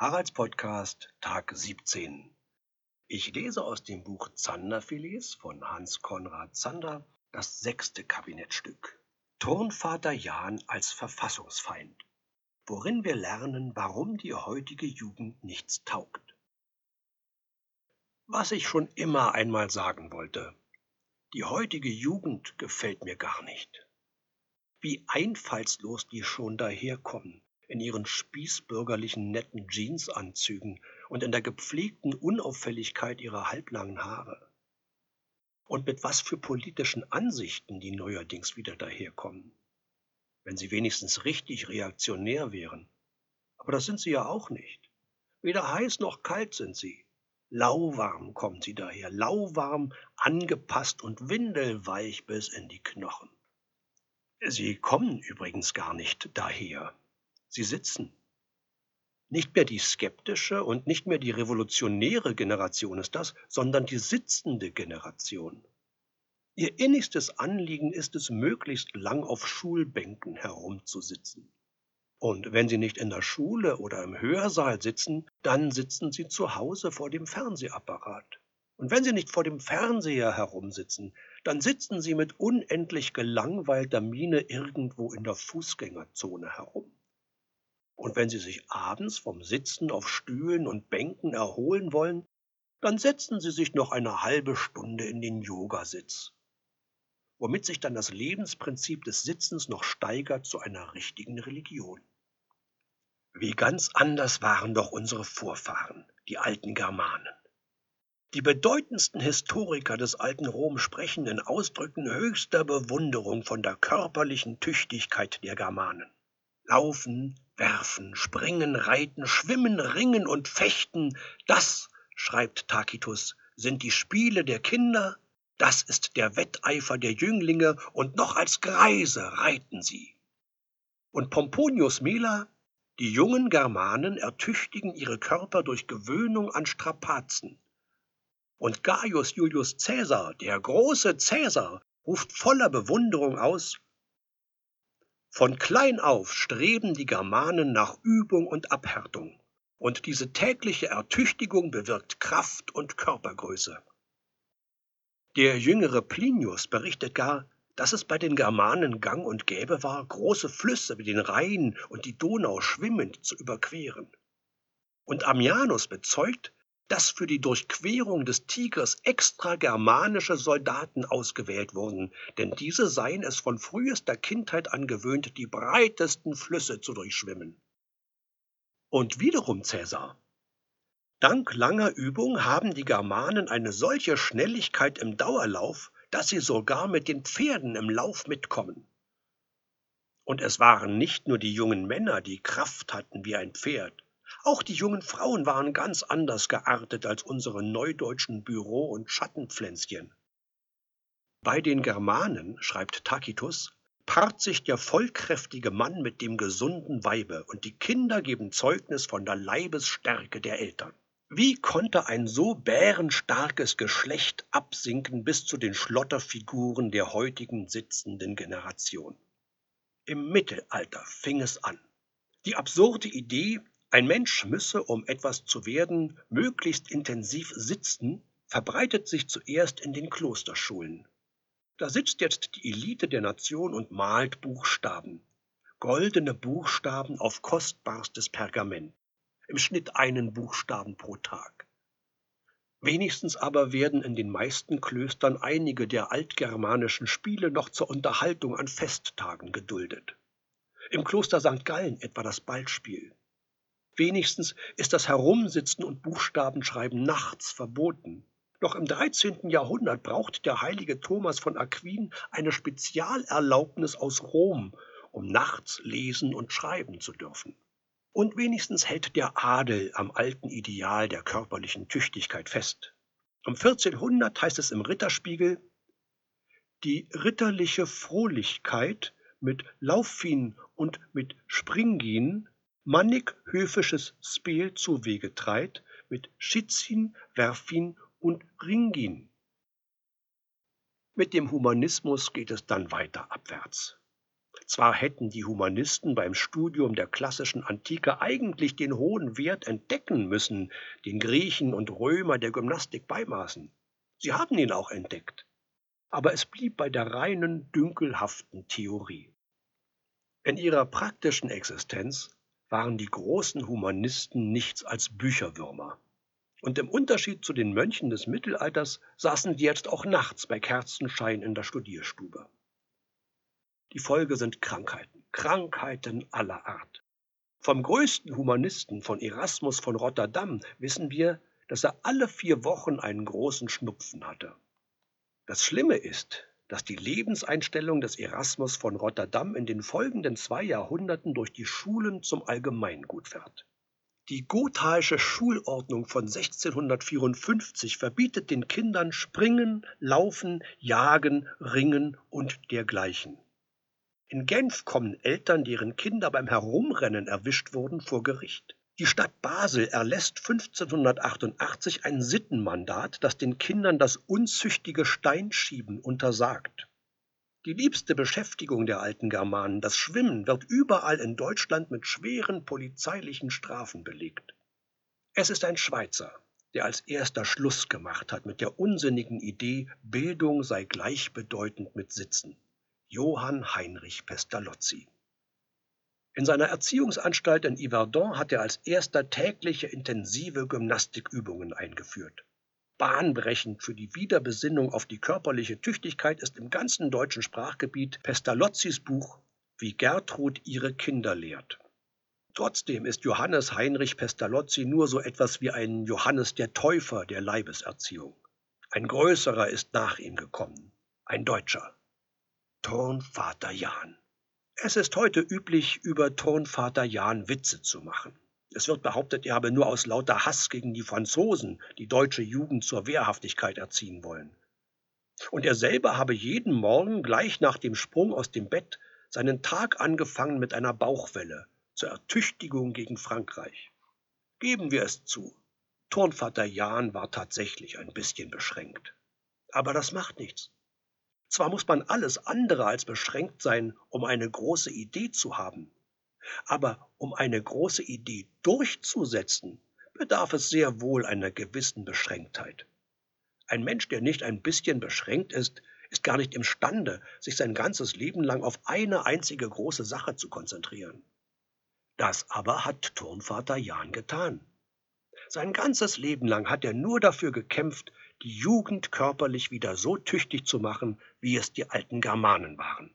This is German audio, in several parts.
Haralds Podcast, Tag 17. Ich lese aus dem Buch Zanderfilets von Hans Konrad Zander das sechste Kabinettstück. Turnvater Jan als Verfassungsfeind, worin wir lernen, warum die heutige Jugend nichts taugt. Was ich schon immer einmal sagen wollte, die heutige Jugend gefällt mir gar nicht. Wie einfallslos die schon daherkommen, in ihren spießbürgerlichen netten Jeansanzügen und in der gepflegten Unauffälligkeit ihrer halblangen Haare. Und mit was für politischen Ansichten die neuerdings wieder daherkommen. Wenn sie wenigstens richtig reaktionär wären. Aber das sind sie ja auch nicht. Weder heiß noch kalt sind sie. Lauwarm kommen sie daher, lauwarm, angepasst und windelweich bis in die Knochen. Sie kommen übrigens gar nicht daher. Sie sitzen. Nicht mehr die skeptische und nicht mehr die revolutionäre Generation ist das, sondern die sitzende Generation. Ihr innigstes Anliegen ist es, möglichst lang auf Schulbänken herumzusitzen. Und wenn sie nicht in der Schule oder im Hörsaal sitzen, dann sitzen sie zu Hause vor dem Fernsehapparat. Und wenn sie nicht vor dem Fernseher herumsitzen, dann sitzen sie mit unendlich gelangweilter Miene irgendwo in der Fußgängerzone herum. Und wenn Sie sich abends vom Sitzen auf Stühlen und Bänken erholen wollen, dann setzen Sie sich noch eine halbe Stunde in den Yogasitz, womit sich dann das Lebensprinzip des Sitzens noch steigert zu einer richtigen Religion. Wie ganz anders waren doch unsere Vorfahren, die alten Germanen. Die bedeutendsten Historiker des alten Rom sprechen in Ausdrücken höchster Bewunderung von der körperlichen Tüchtigkeit der Germanen. Laufen, werfen, springen, reiten, schwimmen, ringen und fechten, das, schreibt Tacitus, sind die Spiele der Kinder, das ist der Wetteifer der Jünglinge, und noch als Greise reiten sie. Und Pomponius Mela, die jungen Germanen ertüchtigen ihre Körper durch Gewöhnung an Strapazen. Und Gaius Julius Caesar, der große Caesar, ruft voller Bewunderung aus, von klein auf streben die Germanen nach Übung und Abhärtung, und diese tägliche Ertüchtigung bewirkt Kraft und Körpergröße. Der jüngere Plinius berichtet gar, dass es bei den Germanen gang und gäbe war, große Flüsse wie den Rhein und die Donau schwimmend zu überqueren. Und Ammianus bezeugt, dass für die Durchquerung des Tigers extra germanische Soldaten ausgewählt wurden, denn diese seien es von frühester Kindheit an gewöhnt, die breitesten Flüsse zu durchschwimmen. Und wiederum Cäsar. Dank langer Übung haben die Germanen eine solche Schnelligkeit im Dauerlauf, dass sie sogar mit den Pferden im Lauf mitkommen. Und es waren nicht nur die jungen Männer, die Kraft hatten wie ein Pferd, auch die jungen Frauen waren ganz anders geartet als unsere neudeutschen Büro- und Schattenpflänzchen. Bei den Germanen, schreibt Tacitus, paart sich der vollkräftige Mann mit dem gesunden Weibe, und die Kinder geben Zeugnis von der Leibesstärke der Eltern. Wie konnte ein so bärenstarkes Geschlecht absinken bis zu den Schlotterfiguren der heutigen sitzenden Generation? Im Mittelalter fing es an. Die absurde Idee, ein Mensch müsse, um etwas zu werden, möglichst intensiv sitzen, verbreitet sich zuerst in den Klosterschulen. Da sitzt jetzt die Elite der Nation und malt Buchstaben. Goldene Buchstaben auf kostbarstes Pergament. Im Schnitt einen Buchstaben pro Tag. Wenigstens aber werden in den meisten Klöstern einige der altgermanischen Spiele noch zur Unterhaltung an Festtagen geduldet. Im Kloster St. Gallen etwa das Ballspiel. Wenigstens ist das Herumsitzen und Buchstabenschreiben nachts verboten. Noch im 13. Jahrhundert braucht der heilige Thomas von Aquin eine Spezialerlaubnis aus Rom, um nachts lesen und schreiben zu dürfen. Und wenigstens hält der Adel am alten Ideal der körperlichen Tüchtigkeit fest. Um 1400 heißt es im Ritterspiegel, die ritterliche Frohlichkeit mit Lauffin und mit Springin mannig höfisches Spel zuwege treit mit Schitzin, Werfin und Ringin. Mit dem Humanismus geht es dann weiter abwärts. Zwar hätten die Humanisten beim Studium der klassischen Antike eigentlich den hohen Wert entdecken müssen, den Griechen und Römer der Gymnastik beimaßen. Sie haben ihn auch entdeckt. Aber es blieb bei der reinen, dünkelhaften Theorie. In ihrer praktischen Existenz waren die großen Humanisten nichts als Bücherwürmer. Und im Unterschied zu den Mönchen des Mittelalters saßen die jetzt auch nachts bei Kerzenschein in der Studierstube. Die Folge sind Krankheiten, Krankheiten aller Art. Vom größten Humanisten, von Erasmus von Rotterdam, wissen wir, dass er alle vier Wochen einen großen Schnupfen hatte. Das Schlimme ist, dass die Lebenseinstellung des Erasmus von Rotterdam in den folgenden zwei Jahrhunderten durch die Schulen zum Allgemeingut wird. Die Gothaische Schulordnung von 1654 verbietet den Kindern Springen, Laufen, Jagen, Ringen und dergleichen. In Genf kommen Eltern, deren Kinder beim Herumrennen erwischt wurden, vor Gericht. Die Stadt Basel erlässt 1588 ein Sittenmandat, das den Kindern das unzüchtige Steinschieben untersagt. Die liebste Beschäftigung der alten Germanen, das Schwimmen, wird überall in Deutschland mit schweren polizeilichen Strafen belegt. Es ist ein Schweizer, der als erster Schluss gemacht hat mit der unsinnigen Idee, Bildung sei gleichbedeutend mit Sitzen. Johann Heinrich Pestalozzi. In seiner Erziehungsanstalt in Yverdon hat er als erster tägliche intensive Gymnastikübungen eingeführt. Bahnbrechend für die Wiederbesinnung auf die körperliche Tüchtigkeit ist im ganzen deutschen Sprachgebiet Pestalozzis Buch Wie Gertrud ihre Kinder lehrt. Trotzdem ist Johannes Heinrich Pestalozzi nur so etwas wie ein Johannes der Täufer der Leibeserziehung. Ein größerer ist nach ihm gekommen, ein Deutscher. Turnvater Jan. Es ist heute üblich, über Turnvater Jan Witze zu machen. Es wird behauptet, er habe nur aus lauter Hass gegen die Franzosen die deutsche Jugend zur Wehrhaftigkeit erziehen wollen. Und er selber habe jeden Morgen gleich nach dem Sprung aus dem Bett seinen Tag angefangen mit einer Bauchwelle zur Ertüchtigung gegen Frankreich. Geben wir es zu, Turnvater Jan war tatsächlich ein bisschen beschränkt. Aber das macht nichts. Zwar muss man alles andere als beschränkt sein, um eine große Idee zu haben, aber um eine große Idee durchzusetzen, bedarf es sehr wohl einer gewissen Beschränktheit. Ein Mensch, der nicht ein bisschen beschränkt ist, ist gar nicht imstande, sich sein ganzes Leben lang auf eine einzige große Sache zu konzentrieren. Das aber hat Turnvater Jan getan. Sein ganzes Leben lang hat er nur dafür gekämpft, die Jugend körperlich wieder so tüchtig zu machen, wie es die alten Germanen waren.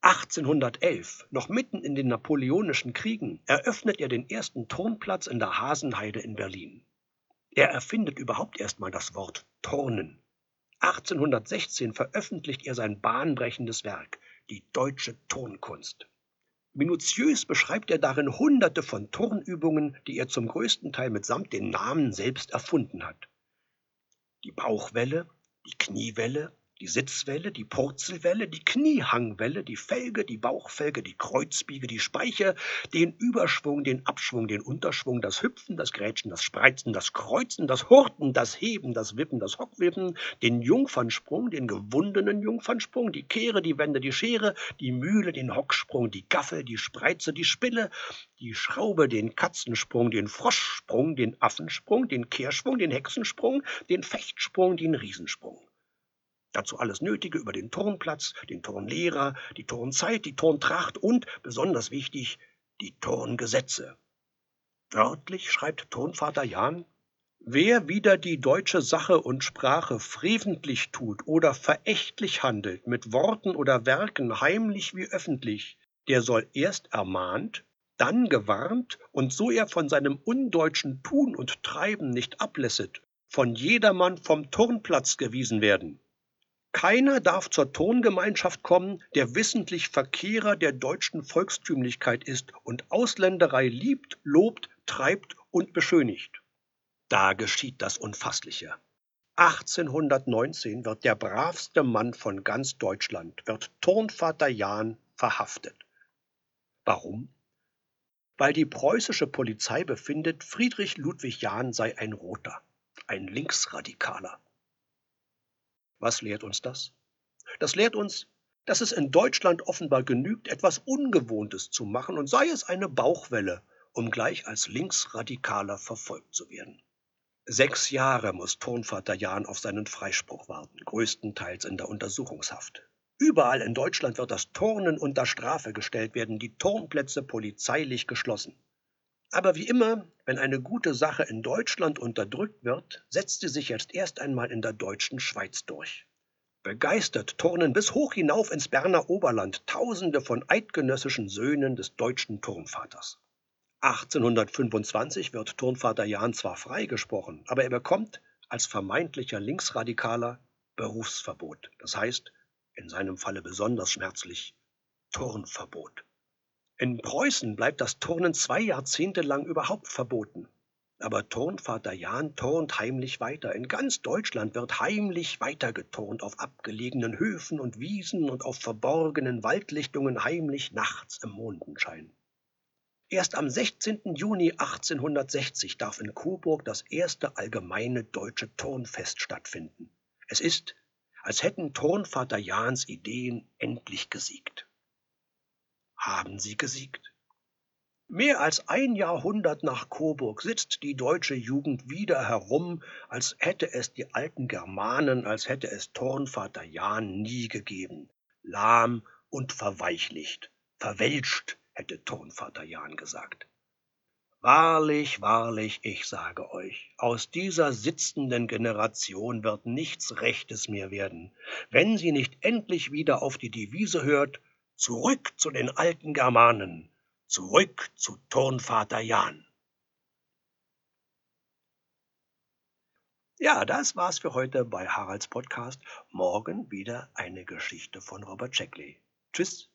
1811, noch mitten in den napoleonischen Kriegen, eröffnet er den ersten Turnplatz in der Hasenheide in Berlin. Er erfindet überhaupt erstmal das Wort Turnen. 1816 veröffentlicht er sein bahnbrechendes Werk, die deutsche Turnkunst. Minutiös beschreibt er darin hunderte von Turnübungen, die er zum größten Teil mitsamt den Namen selbst erfunden hat die Bauchwelle, die Kniewelle, die Sitzwelle, die Purzelwelle, die Kniehangwelle, die Felge, die Bauchfelge, die Kreuzbiege, die Speiche, den Überschwung, den Abschwung, den Unterschwung, das Hüpfen, das Grätschen, das Spreizen, das Kreuzen, das Hurten, das Heben, das Wippen, das Hockwippen, den Jungfernsprung, den gewundenen Jungfernsprung, die Kehre, die Wende, die Schere, die Mühle, den Hocksprung, die Gaffel, die Spreize, die Spille, die Schraube, den Katzensprung, den Froschsprung, den Affensprung, den Kehrschwung, den Hexensprung, den Fechtsprung, den Riesensprung. Dazu alles Nötige über den Turnplatz, den Turnlehrer, die Turnzeit, die Turntracht und, besonders wichtig, die Turngesetze. Wörtlich schreibt Turnvater Jan, Wer wieder die deutsche Sache und Sprache freventlich tut oder verächtlich handelt, mit Worten oder Werken heimlich wie öffentlich, der soll erst ermahnt, dann gewarnt und so er von seinem undeutschen Tun und Treiben nicht ablässet, von jedermann vom Turnplatz gewiesen werden. Keiner darf zur Tongemeinschaft kommen, der wissentlich Verkehrer der deutschen Volkstümlichkeit ist und Ausländerei liebt, lobt, treibt und beschönigt. Da geschieht das Unfassliche. 1819 wird der bravste Mann von ganz Deutschland, wird Turnvater Jahn verhaftet. Warum? Weil die preußische Polizei befindet, Friedrich Ludwig Jahn sei ein Roter, ein Linksradikaler. Was lehrt uns das? Das lehrt uns, dass es in Deutschland offenbar genügt, etwas Ungewohntes zu machen und sei es eine Bauchwelle, um gleich als Linksradikaler verfolgt zu werden. Sechs Jahre muss Turnvater Jan auf seinen Freispruch warten, größtenteils in der Untersuchungshaft. Überall in Deutschland wird das Turnen unter Strafe gestellt werden, die Turnplätze polizeilich geschlossen. Aber wie immer, wenn eine gute Sache in Deutschland unterdrückt wird, setzt sie sich jetzt erst einmal in der deutschen Schweiz durch. Begeistert turnen bis hoch hinauf ins Berner Oberland Tausende von eidgenössischen Söhnen des deutschen Turnvaters. 1825 wird Turnvater Jan zwar freigesprochen, aber er bekommt als vermeintlicher Linksradikaler Berufsverbot. Das heißt, in seinem Falle besonders schmerzlich, Turnverbot. In Preußen bleibt das Turnen zwei Jahrzehnte lang überhaupt verboten. Aber Turnvater Jan turnt heimlich weiter. In ganz Deutschland wird heimlich weitergeturnt, auf abgelegenen Höfen und Wiesen und auf verborgenen Waldlichtungen heimlich nachts im Mondenschein. Erst am 16. Juni 1860 darf in Coburg das erste allgemeine deutsche Turnfest stattfinden. Es ist, als hätten Turnvater Jans Ideen endlich gesiegt. Haben sie gesiegt? Mehr als ein Jahrhundert nach Coburg sitzt die deutsche Jugend wieder herum, als hätte es die alten Germanen, als hätte es Turnvater Jan nie gegeben. Lahm und verweichlicht, verwelscht, hätte Turnvater Jan gesagt. Wahrlich, wahrlich, ich sage euch, aus dieser sitzenden Generation wird nichts Rechtes mehr werden, wenn sie nicht endlich wieder auf die Devise hört, zurück zu den alten Germanen, Zurück zu Turnvater Jan. Ja, das war's für heute bei Haralds Podcast. Morgen wieder eine Geschichte von Robert Sheckley. Tschüss.